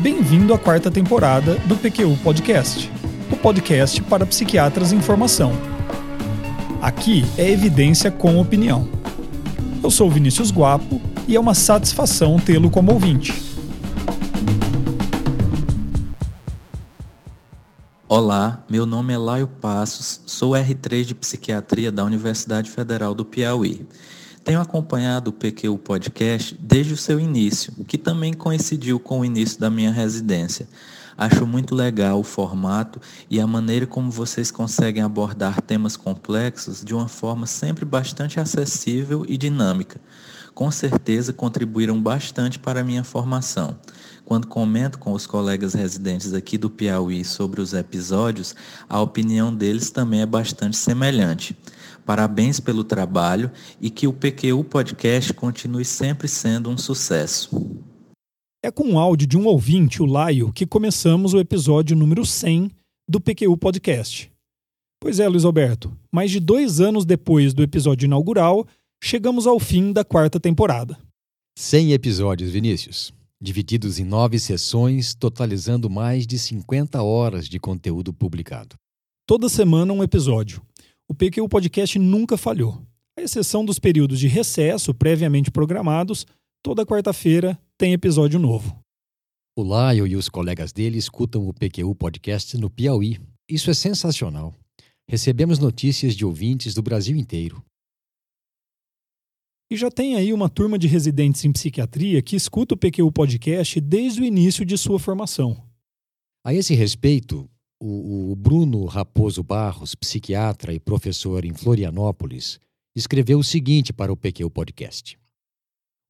Bem-vindo à quarta temporada do PQU Podcast, o podcast para psiquiatras em formação. Aqui é evidência com opinião. Eu sou Vinícius Guapo e é uma satisfação tê-lo como ouvinte. Olá, meu nome é Laio Passos, sou R3 de Psiquiatria da Universidade Federal do Piauí. Tenho acompanhado o PQ Podcast desde o seu início, que também coincidiu com o início da minha residência. Acho muito legal o formato e a maneira como vocês conseguem abordar temas complexos de uma forma sempre bastante acessível e dinâmica. Com certeza contribuíram bastante para a minha formação. Quando comento com os colegas residentes aqui do Piauí sobre os episódios, a opinião deles também é bastante semelhante. Parabéns pelo trabalho e que o PQU Podcast continue sempre sendo um sucesso. É com o áudio de um ouvinte, o Laio, que começamos o episódio número 100 do PQU Podcast. Pois é, Luiz Alberto, mais de dois anos depois do episódio inaugural, chegamos ao fim da quarta temporada. 100 episódios, Vinícius, divididos em nove sessões, totalizando mais de 50 horas de conteúdo publicado. Toda semana um episódio o PQ Podcast nunca falhou. À exceção dos períodos de recesso previamente programados, toda quarta-feira tem episódio novo. O Laio e os colegas dele escutam o PQU Podcast no Piauí. Isso é sensacional. Recebemos notícias de ouvintes do Brasil inteiro. E já tem aí uma turma de residentes em psiquiatria que escuta o PQU Podcast desde o início de sua formação. A esse respeito, o, o Bruno Raposo Barros, psiquiatra e professor em Florianópolis, escreveu o seguinte para o PQ Podcast.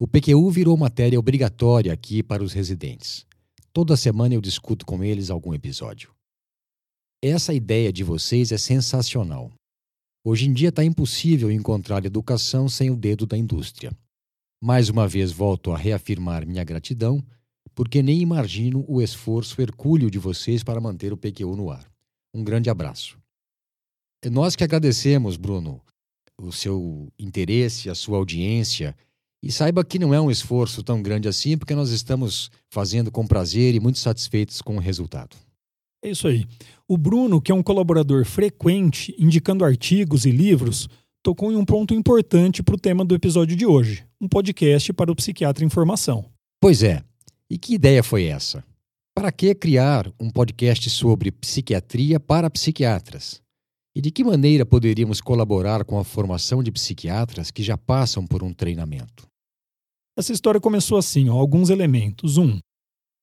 O PQU virou matéria obrigatória aqui para os residentes. Toda semana eu discuto com eles algum episódio. Essa ideia de vocês é sensacional. Hoje em dia está impossível encontrar educação sem o dedo da indústria. Mais uma vez volto a reafirmar minha gratidão porque nem imagino o esforço hercúleo de vocês para manter o PQU no ar. Um grande abraço. É nós que agradecemos, Bruno, o seu interesse, a sua audiência. E saiba que não é um esforço tão grande assim, porque nós estamos fazendo com prazer e muito satisfeitos com o resultado. É isso aí. O Bruno, que é um colaborador frequente, indicando artigos e livros, tocou em um ponto importante para o tema do episódio de hoje: um podcast para o psiquiatra em formação. Pois é. E que ideia foi essa? Para que criar um podcast sobre psiquiatria para psiquiatras? E de que maneira poderíamos colaborar com a formação de psiquiatras que já passam por um treinamento? Essa história começou assim, ó, alguns elementos. Um,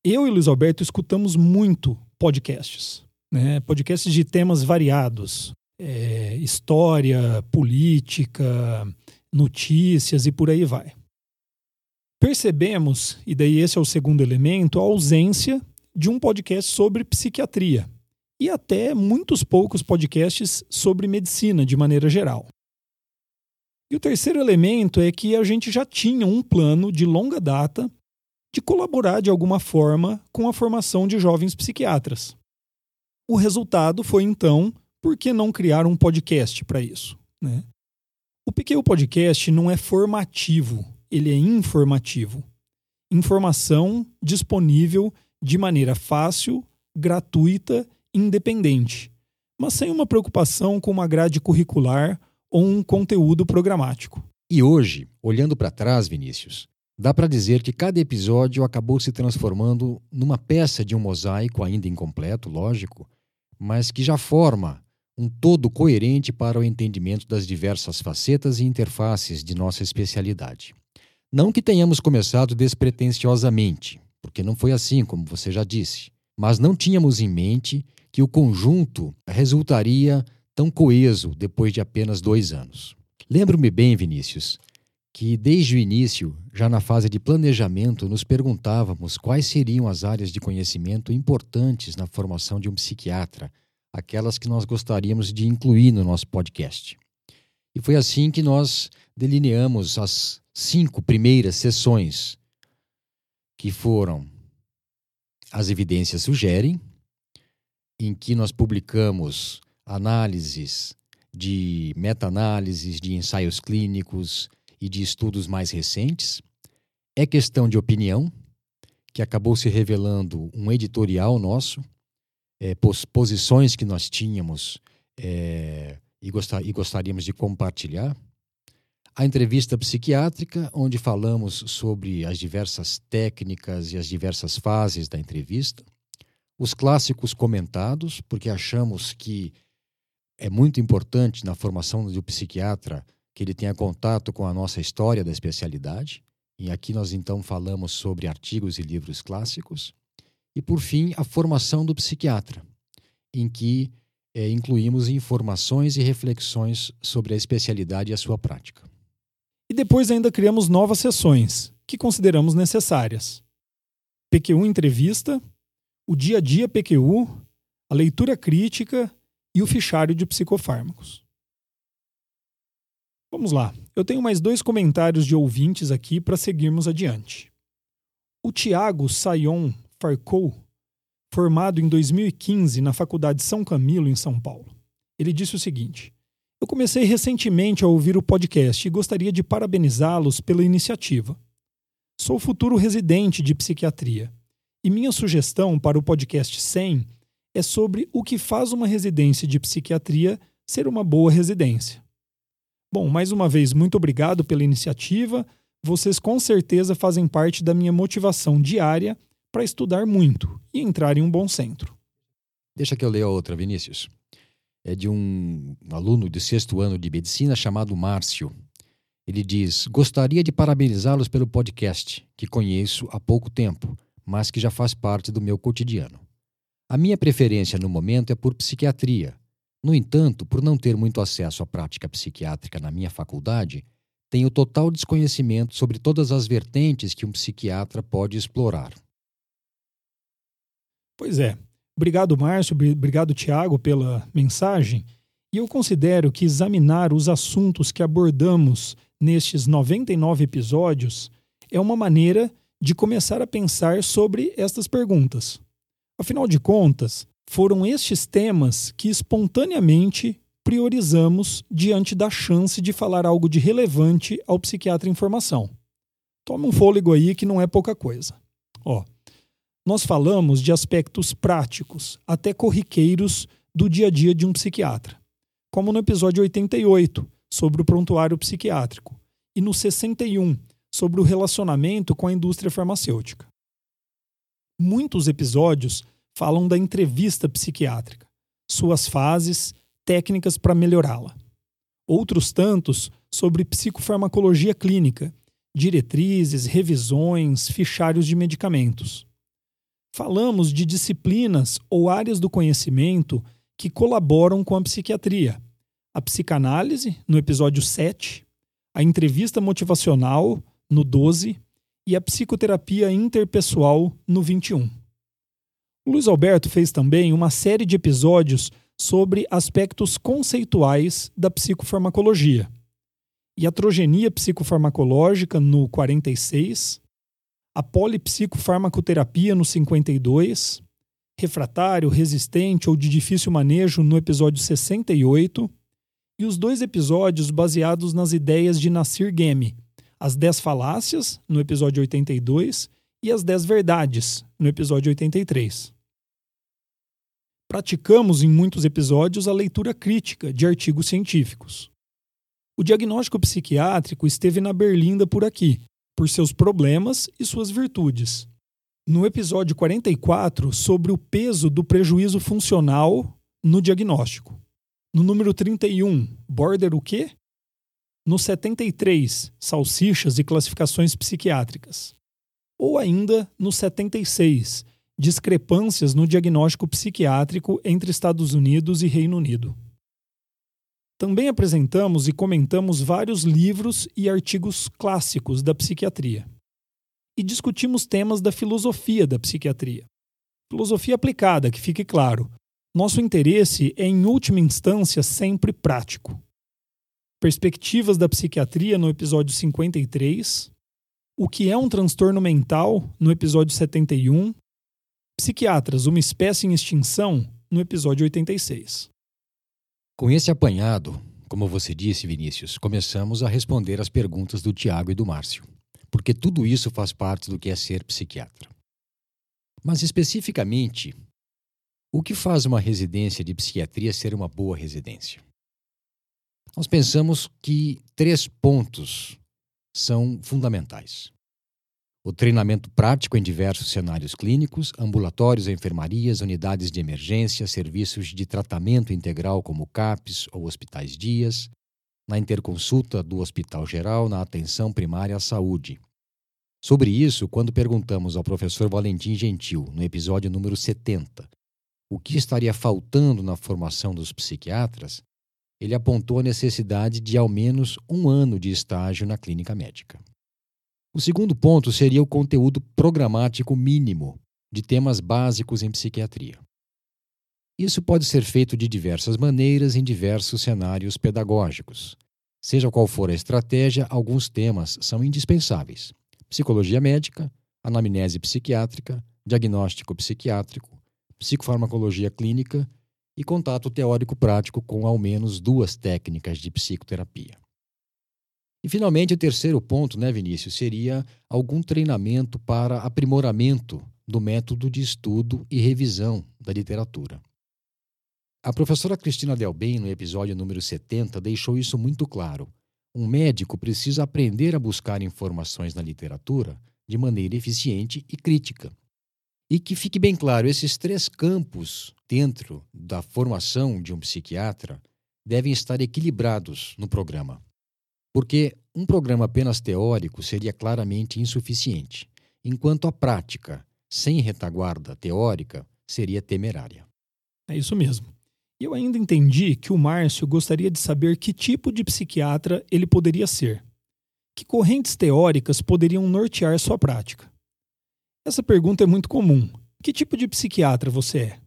eu e Luiz Alberto escutamos muito podcasts, né? podcasts de temas variados, é, história, política, notícias e por aí vai. Percebemos, e daí esse é o segundo elemento, a ausência de um podcast sobre psiquiatria e até muitos poucos podcasts sobre medicina de maneira geral. E o terceiro elemento é que a gente já tinha um plano de longa data de colaborar de alguma forma com a formação de jovens psiquiatras. O resultado foi então, por que não criar um podcast para isso? Né? O PQ Podcast não é formativo, ele é informativo. Informação disponível de maneira fácil, gratuita, independente, mas sem uma preocupação com uma grade curricular ou um conteúdo programático. E hoje, olhando para trás, Vinícius, dá para dizer que cada episódio acabou se transformando numa peça de um mosaico ainda incompleto, lógico, mas que já forma um todo coerente para o entendimento das diversas facetas e interfaces de nossa especialidade. Não que tenhamos começado despretensiosamente, porque não foi assim, como você já disse, mas não tínhamos em mente que o conjunto resultaria tão coeso depois de apenas dois anos. Lembro-me bem, Vinícius, que desde o início, já na fase de planejamento, nos perguntávamos quais seriam as áreas de conhecimento importantes na formação de um psiquiatra, aquelas que nós gostaríamos de incluir no nosso podcast. E foi assim que nós delineamos as cinco primeiras sessões, que foram As Evidências Sugerem, em que nós publicamos análises de meta-análises de ensaios clínicos e de estudos mais recentes. É questão de opinião, que acabou se revelando um editorial nosso, é, pos posições que nós tínhamos é, e, gostar, e gostaríamos de compartilhar. A entrevista psiquiátrica, onde falamos sobre as diversas técnicas e as diversas fases da entrevista. Os clássicos comentados, porque achamos que é muito importante na formação do psiquiatra que ele tenha contato com a nossa história da especialidade. E aqui nós então falamos sobre artigos e livros clássicos. E por fim, a formação do psiquiatra, em que é, incluímos informações e reflexões sobre a especialidade e a sua prática. E depois ainda criamos novas sessões, que consideramos necessárias. PQ1 Entrevista, o Dia a Dia PQU, a leitura crítica e o fichário de psicofármacos. Vamos lá, eu tenho mais dois comentários de ouvintes aqui para seguirmos adiante. O Tiago Sayon Farcou, formado em 2015 na Faculdade São Camilo, em São Paulo. Ele disse o seguinte: Eu comecei recentemente a ouvir o podcast e gostaria de parabenizá-los pela iniciativa. Sou futuro residente de psiquiatria e minha sugestão para o podcast 100 é sobre o que faz uma residência de psiquiatria ser uma boa residência. Bom, mais uma vez, muito obrigado pela iniciativa. Vocês com certeza fazem parte da minha motivação diária para estudar muito e entrar em um bom centro. Deixa que eu leia outra, Vinícius. É de um aluno de sexto ano de medicina chamado Márcio. Ele diz: Gostaria de parabenizá-los pelo podcast, que conheço há pouco tempo, mas que já faz parte do meu cotidiano. A minha preferência no momento é por psiquiatria, no entanto, por não ter muito acesso à prática psiquiátrica na minha faculdade, tenho total desconhecimento sobre todas as vertentes que um psiquiatra pode explorar. Pois é. Obrigado, Márcio. Obrigado, Tiago, pela mensagem. E eu considero que examinar os assuntos que abordamos nestes 99 episódios é uma maneira de começar a pensar sobre estas perguntas. Afinal de contas, foram estes temas que espontaneamente priorizamos diante da chance de falar algo de relevante ao psiquiatra em formação. Tome um fôlego aí que não é pouca coisa. Ó, nós falamos de aspectos práticos, até corriqueiros, do dia a dia de um psiquiatra, como no episódio 88, sobre o prontuário psiquiátrico, e no 61, sobre o relacionamento com a indústria farmacêutica. Muitos episódios falam da entrevista psiquiátrica, suas fases, técnicas para melhorá-la. Outros tantos sobre psicofarmacologia clínica, diretrizes, revisões, fichários de medicamentos. Falamos de disciplinas ou áreas do conhecimento que colaboram com a psiquiatria. A psicanálise, no episódio 7, a entrevista motivacional, no 12, e a psicoterapia interpessoal, no 21. O Luiz Alberto fez também uma série de episódios sobre aspectos conceituais da psicofarmacologia. Iatrogenia psicofarmacológica no 46, a polipsicofarmacoterapia no 52, refratário, resistente ou de difícil manejo no episódio 68, e os dois episódios baseados nas ideias de Nasir Gemi, as 10 falácias, no episódio 82, e as 10 verdades, no episódio 83. Praticamos em muitos episódios a leitura crítica de artigos científicos. O diagnóstico psiquiátrico esteve na berlinda por aqui, por seus problemas e suas virtudes. No episódio 44, sobre o peso do prejuízo funcional no diagnóstico. No número 31, border o quê? No 73, salsichas e classificações psiquiátricas. Ou ainda no 76, discrepâncias no diagnóstico psiquiátrico entre Estados Unidos e Reino Unido. Também apresentamos e comentamos vários livros e artigos clássicos da psiquiatria. E discutimos temas da filosofia da psiquiatria. Filosofia aplicada, que fique claro. Nosso interesse é, em última instância, sempre prático. Perspectivas da psiquiatria no episódio 53. O que é um transtorno mental no episódio 71 Psiquiatras, uma espécie em extinção, no episódio 86. Com esse apanhado, como você disse, Vinícius, começamos a responder as perguntas do Tiago e do Márcio, porque tudo isso faz parte do que é ser psiquiatra. Mas especificamente, o que faz uma residência de psiquiatria ser uma boa residência? Nós pensamos que três pontos são fundamentais. O treinamento prático em diversos cenários clínicos, ambulatórios, enfermarias, unidades de emergência, serviços de tratamento integral como CAPS ou hospitais dias, na interconsulta do Hospital Geral, na atenção primária à saúde. Sobre isso, quando perguntamos ao professor Valentim Gentil, no episódio número 70, o que estaria faltando na formação dos psiquiatras, ele apontou a necessidade de ao menos um ano de estágio na clínica médica. O segundo ponto seria o conteúdo programático mínimo de temas básicos em psiquiatria. Isso pode ser feito de diversas maneiras em diversos cenários pedagógicos. Seja qual for a estratégia, alguns temas são indispensáveis: psicologia médica, anamnese psiquiátrica, diagnóstico psiquiátrico, psicofarmacologia clínica e contato teórico prático com ao menos duas técnicas de psicoterapia. E finalmente, o terceiro ponto, né, Vinícius, seria algum treinamento para aprimoramento do método de estudo e revisão da literatura. A professora Cristina Delben, no episódio número 70, deixou isso muito claro. Um médico precisa aprender a buscar informações na literatura de maneira eficiente e crítica. E que fique bem claro, esses três campos dentro da formação de um psiquiatra devem estar equilibrados no programa. Porque um programa apenas teórico seria claramente insuficiente, enquanto a prática, sem retaguarda teórica, seria temerária. É isso mesmo. E eu ainda entendi que o Márcio gostaria de saber que tipo de psiquiatra ele poderia ser. Que correntes teóricas poderiam nortear sua prática? Essa pergunta é muito comum. Que tipo de psiquiatra você é?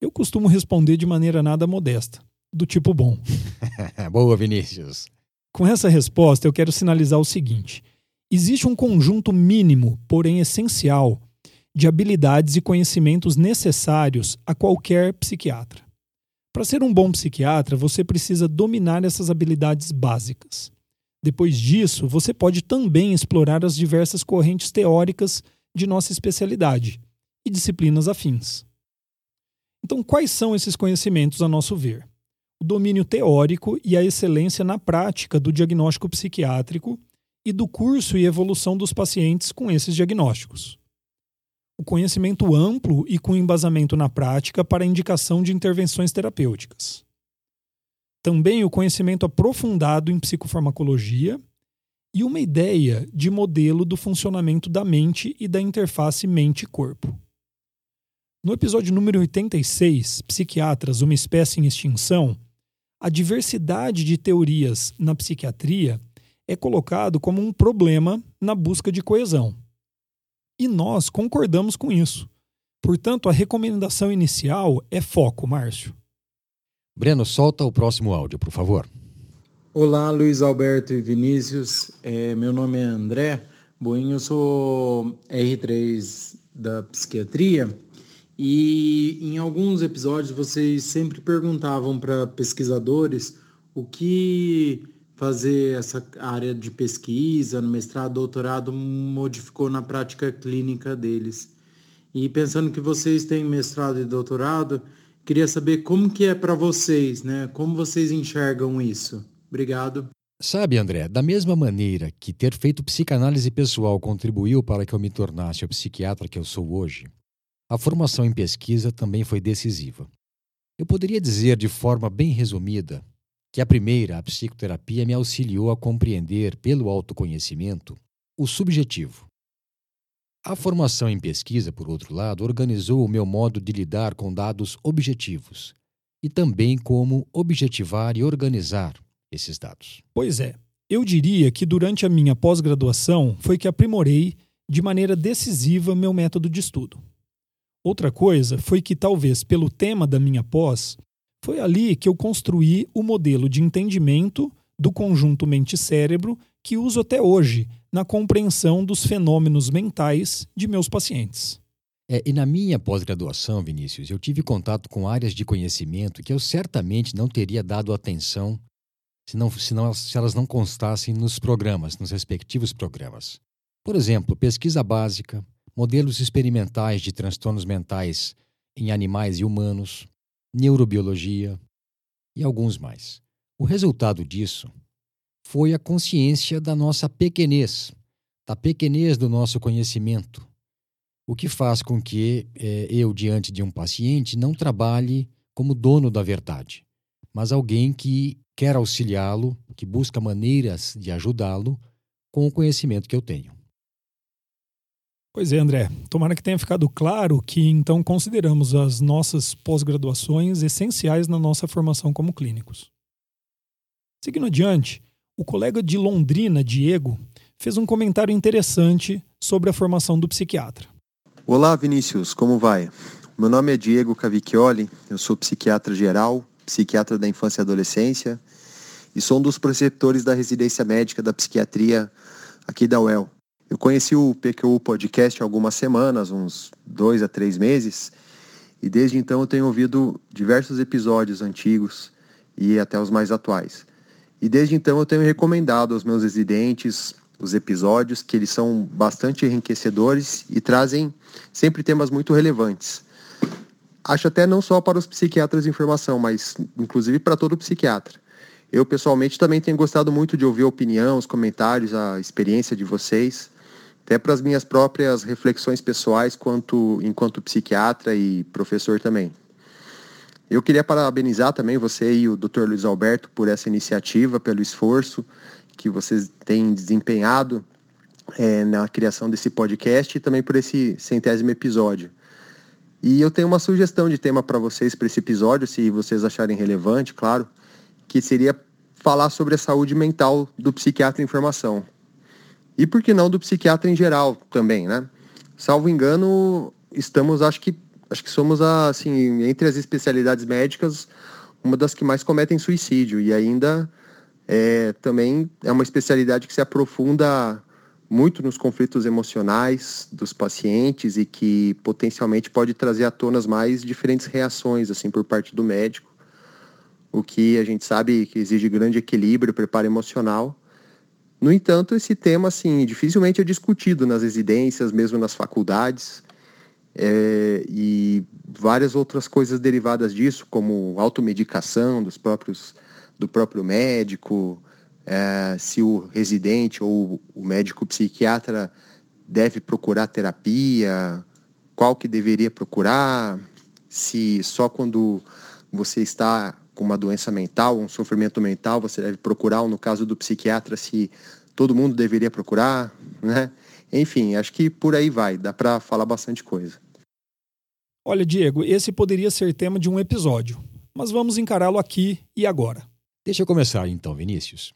Eu costumo responder de maneira nada modesta, do tipo bom. Boa, Vinícius. Com essa resposta, eu quero sinalizar o seguinte: existe um conjunto mínimo, porém essencial, de habilidades e conhecimentos necessários a qualquer psiquiatra. Para ser um bom psiquiatra, você precisa dominar essas habilidades básicas. Depois disso, você pode também explorar as diversas correntes teóricas de nossa especialidade e disciplinas afins. Então, quais são esses conhecimentos a nosso ver? O domínio teórico e a excelência na prática do diagnóstico psiquiátrico e do curso e evolução dos pacientes com esses diagnósticos o conhecimento amplo e com embasamento na prática para indicação de intervenções terapêuticas. Também o conhecimento aprofundado em psicofarmacologia e uma ideia de modelo do funcionamento da mente e da interface mente-corpo. No episódio número 86, Psiquiatras, uma espécie em extinção, a diversidade de teorias na psiquiatria é colocado como um problema na busca de coesão. E nós concordamos com isso. Portanto, a recomendação inicial é foco, Márcio. Breno, solta o próximo áudio, por favor. Olá, Luiz Alberto e Vinícius. É, meu nome é André Boinho, eu sou R3 da psiquiatria e em alguns episódios vocês sempre perguntavam para pesquisadores o que fazer essa área de pesquisa, no mestrado, doutorado, modificou na prática clínica deles. E pensando que vocês têm mestrado e doutorado, queria saber como que é para vocês, né? Como vocês enxergam isso? Obrigado. Sabe, André, da mesma maneira que ter feito psicanálise pessoal contribuiu para que eu me tornasse o psiquiatra que eu sou hoje, a formação em pesquisa também foi decisiva. Eu poderia dizer de forma bem resumida que a primeira, a psicoterapia, me auxiliou a compreender, pelo autoconhecimento, o subjetivo. A formação em pesquisa, por outro lado, organizou o meu modo de lidar com dados objetivos e também como objetivar e organizar esses dados. Pois é, eu diria que durante a minha pós-graduação foi que aprimorei de maneira decisiva meu método de estudo. Outra coisa foi que, talvez pelo tema da minha pós, foi ali que eu construí o modelo de entendimento do conjunto mente-cérebro que uso até hoje na compreensão dos fenômenos mentais de meus pacientes. É, e na minha pós-graduação, Vinícius, eu tive contato com áreas de conhecimento que eu certamente não teria dado atenção se, não, se, não, se elas não constassem nos programas, nos respectivos programas. Por exemplo, pesquisa básica, modelos experimentais de transtornos mentais em animais e humanos, neurobiologia e alguns mais. O resultado disso foi a consciência da nossa pequenez, da pequenez do nosso conhecimento, o que faz com que é, eu, diante de um paciente, não trabalhe como dono da verdade, mas alguém que quer auxiliá-lo, que busca maneiras de ajudá-lo com o conhecimento que eu tenho. Pois é, André. Tomara que tenha ficado claro que então consideramos as nossas pós-graduações essenciais na nossa formação como clínicos. Seguindo adiante, o colega de Londrina, Diego, fez um comentário interessante sobre a formação do psiquiatra. Olá, Vinícius, como vai? Meu nome é Diego Cavicchioli, eu sou psiquiatra geral, psiquiatra da infância e adolescência e sou um dos preceptores da residência médica da psiquiatria aqui da UEL. Eu conheci o PQU Podcast há algumas semanas, uns dois a três meses, e desde então eu tenho ouvido diversos episódios antigos e até os mais atuais. E desde então eu tenho recomendado aos meus residentes os episódios, que eles são bastante enriquecedores e trazem sempre temas muito relevantes. Acho até não só para os psiquiatras em formação, mas inclusive para todo psiquiatra. Eu pessoalmente também tenho gostado muito de ouvir a opinião, os comentários, a experiência de vocês até para as minhas próprias reflexões pessoais quanto, enquanto psiquiatra e professor também. Eu queria parabenizar também você e o Dr. Luiz Alberto por essa iniciativa, pelo esforço que vocês têm desempenhado é, na criação desse podcast e também por esse centésimo episódio. E eu tenho uma sugestão de tema para vocês para esse episódio, se vocês acharem relevante, claro, que seria falar sobre a saúde mental do psiquiatra em formação. E por que não do psiquiatra em geral também, né? Salvo engano, estamos, acho que, acho que somos, assim, entre as especialidades médicas, uma das que mais cometem suicídio. E ainda é, também é uma especialidade que se aprofunda muito nos conflitos emocionais dos pacientes e que potencialmente pode trazer à tona as mais diferentes reações assim por parte do médico, o que a gente sabe que exige grande equilíbrio, preparo emocional no entanto, esse tema assim dificilmente é discutido nas residências, mesmo nas faculdades, é, e várias outras coisas derivadas disso, como automedicação dos próprios do próprio médico, é, se o residente ou o médico psiquiatra deve procurar terapia, qual que deveria procurar, se só quando você está com uma doença mental, um sofrimento mental, você deve procurar, ou no caso do psiquiatra, se todo mundo deveria procurar, né? Enfim, acho que por aí vai, dá para falar bastante coisa. Olha, Diego, esse poderia ser tema de um episódio, mas vamos encará-lo aqui e agora. Deixa eu começar então, Vinícius.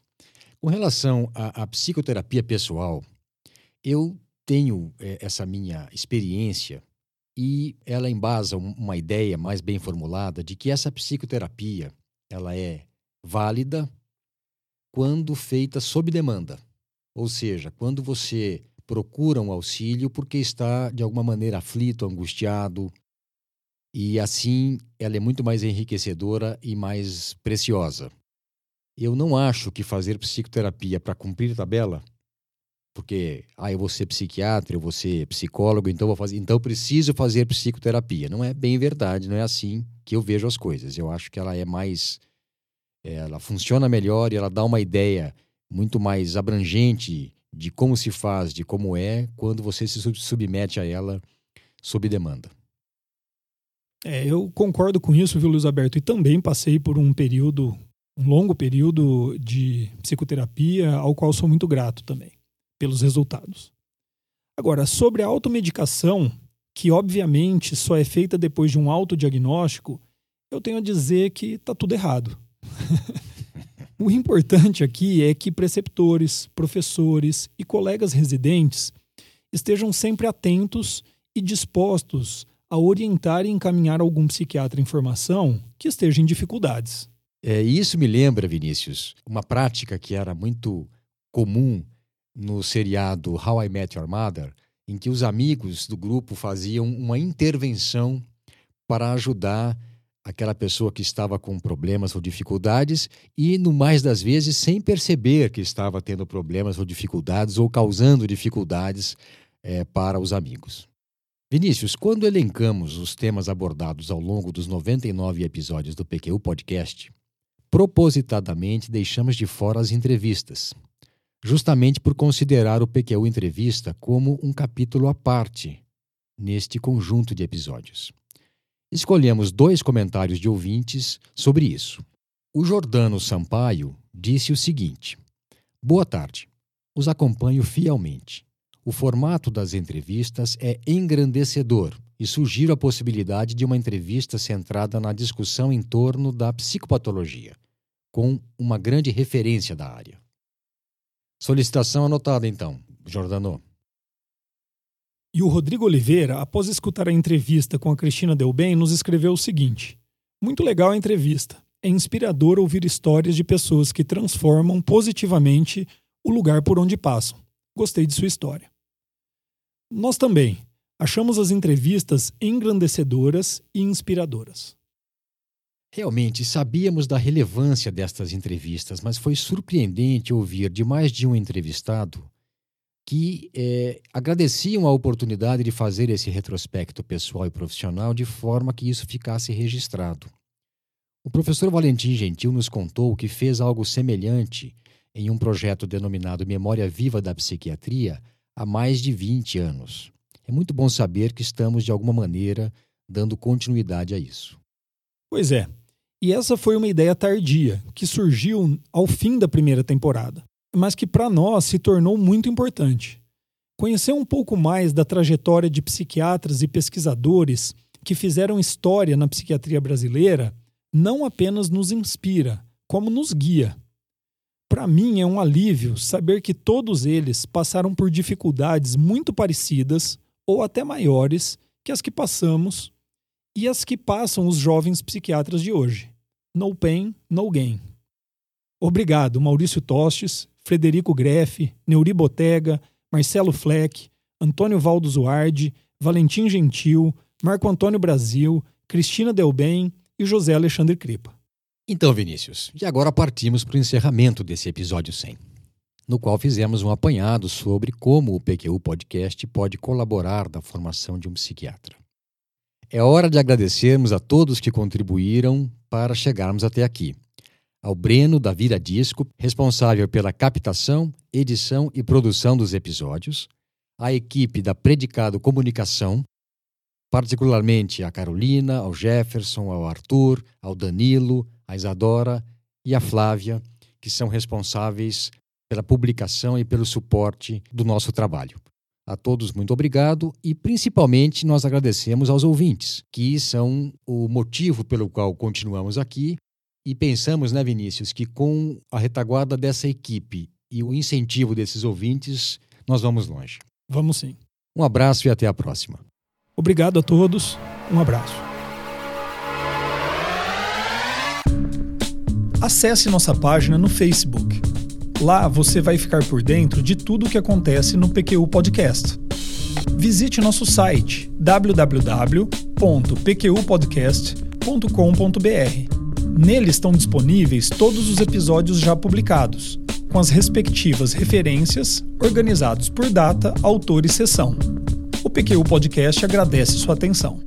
Com relação à, à psicoterapia pessoal, eu tenho é, essa minha experiência e ela embasa uma ideia mais bem formulada de que essa psicoterapia ela é válida quando feita sob demanda. Ou seja, quando você procura um auxílio porque está de alguma maneira aflito, angustiado, e assim ela é muito mais enriquecedora e mais preciosa. Eu não acho que fazer psicoterapia para cumprir tabela porque ah, eu vou ser psiquiatra, eu vou ser psicólogo, então vou fazer, então preciso fazer psicoterapia. Não é bem verdade, não é assim que eu vejo as coisas. Eu acho que ela é mais ela funciona melhor e ela dá uma ideia muito mais abrangente de como se faz, de como é, quando você se submete a ela sob demanda. É, eu concordo com isso, viu, Luiz Alberto? E também passei por um período, um longo período de psicoterapia, ao qual sou muito grato também pelos resultados. Agora, sobre a automedicação, que obviamente só é feita depois de um autodiagnóstico, eu tenho a dizer que está tudo errado. o importante aqui é que preceptores, professores e colegas residentes estejam sempre atentos e dispostos a orientar e encaminhar algum psiquiatra em formação que esteja em dificuldades. É, isso me lembra, Vinícius, uma prática que era muito comum no seriado How I Met Your Mother, em que os amigos do grupo faziam uma intervenção para ajudar aquela pessoa que estava com problemas ou dificuldades e, no mais das vezes, sem perceber que estava tendo problemas ou dificuldades ou causando dificuldades é, para os amigos. Vinícius, quando elencamos os temas abordados ao longo dos 99 episódios do PQU Podcast, propositadamente deixamos de fora as entrevistas, justamente por considerar o PQU Entrevista como um capítulo à parte neste conjunto de episódios. Escolhemos dois comentários de ouvintes sobre isso. O Jordano Sampaio disse o seguinte: Boa tarde. Os acompanho fielmente. O formato das entrevistas é engrandecedor e sugiro a possibilidade de uma entrevista centrada na discussão em torno da psicopatologia, com uma grande referência da área. Solicitação anotada, então, Jordano. E o Rodrigo Oliveira, após escutar a entrevista com a Cristina Delbem, nos escreveu o seguinte: Muito legal a entrevista. É inspirador ouvir histórias de pessoas que transformam positivamente o lugar por onde passam. Gostei de sua história. Nós também achamos as entrevistas engrandecedoras e inspiradoras. Realmente sabíamos da relevância destas entrevistas, mas foi surpreendente ouvir de mais de um entrevistado que é, agradeciam a oportunidade de fazer esse retrospecto pessoal e profissional de forma que isso ficasse registrado. O professor Valentim Gentil nos contou que fez algo semelhante em um projeto denominado Memória Viva da Psiquiatria há mais de 20 anos. É muito bom saber que estamos, de alguma maneira, dando continuidade a isso. Pois é. E essa foi uma ideia tardia, que surgiu ao fim da primeira temporada, mas que para nós se tornou muito importante. Conhecer um pouco mais da trajetória de psiquiatras e pesquisadores que fizeram história na psiquiatria brasileira não apenas nos inspira, como nos guia. Para mim é um alívio saber que todos eles passaram por dificuldades muito parecidas ou até maiores que as que passamos e as que passam os jovens psiquiatras de hoje. No pain, no gain. Obrigado, Maurício Tostes, Frederico Greff, Neuri Botega, Marcelo Fleck, Antônio Valdo Zuardi, Valentim Gentil, Marco Antônio Brasil, Cristina Delbem e José Alexandre Cripa. Então, Vinícius, e agora partimos para o encerramento desse episódio 100, no qual fizemos um apanhado sobre como o PQU Podcast pode colaborar da formação de um psiquiatra. É hora de agradecermos a todos que contribuíram para chegarmos até aqui. Ao Breno da Vira Disco, responsável pela captação, edição e produção dos episódios, à equipe da Predicado Comunicação, particularmente a Carolina, ao Jefferson, ao Arthur, ao Danilo, à Isadora e à Flávia, que são responsáveis pela publicação e pelo suporte do nosso trabalho. A todos, muito obrigado e principalmente nós agradecemos aos ouvintes, que são o motivo pelo qual continuamos aqui e pensamos, né, Vinícius, que com a retaguarda dessa equipe e o incentivo desses ouvintes, nós vamos longe. Vamos sim. Um abraço e até a próxima. Obrigado a todos. Um abraço. Acesse nossa página no Facebook Lá você vai ficar por dentro de tudo o que acontece no PQU Podcast. Visite nosso site www.pqpodcast.com.br. Nele estão disponíveis todos os episódios já publicados, com as respectivas referências, organizados por data, autor e sessão. O PQU Podcast agradece sua atenção.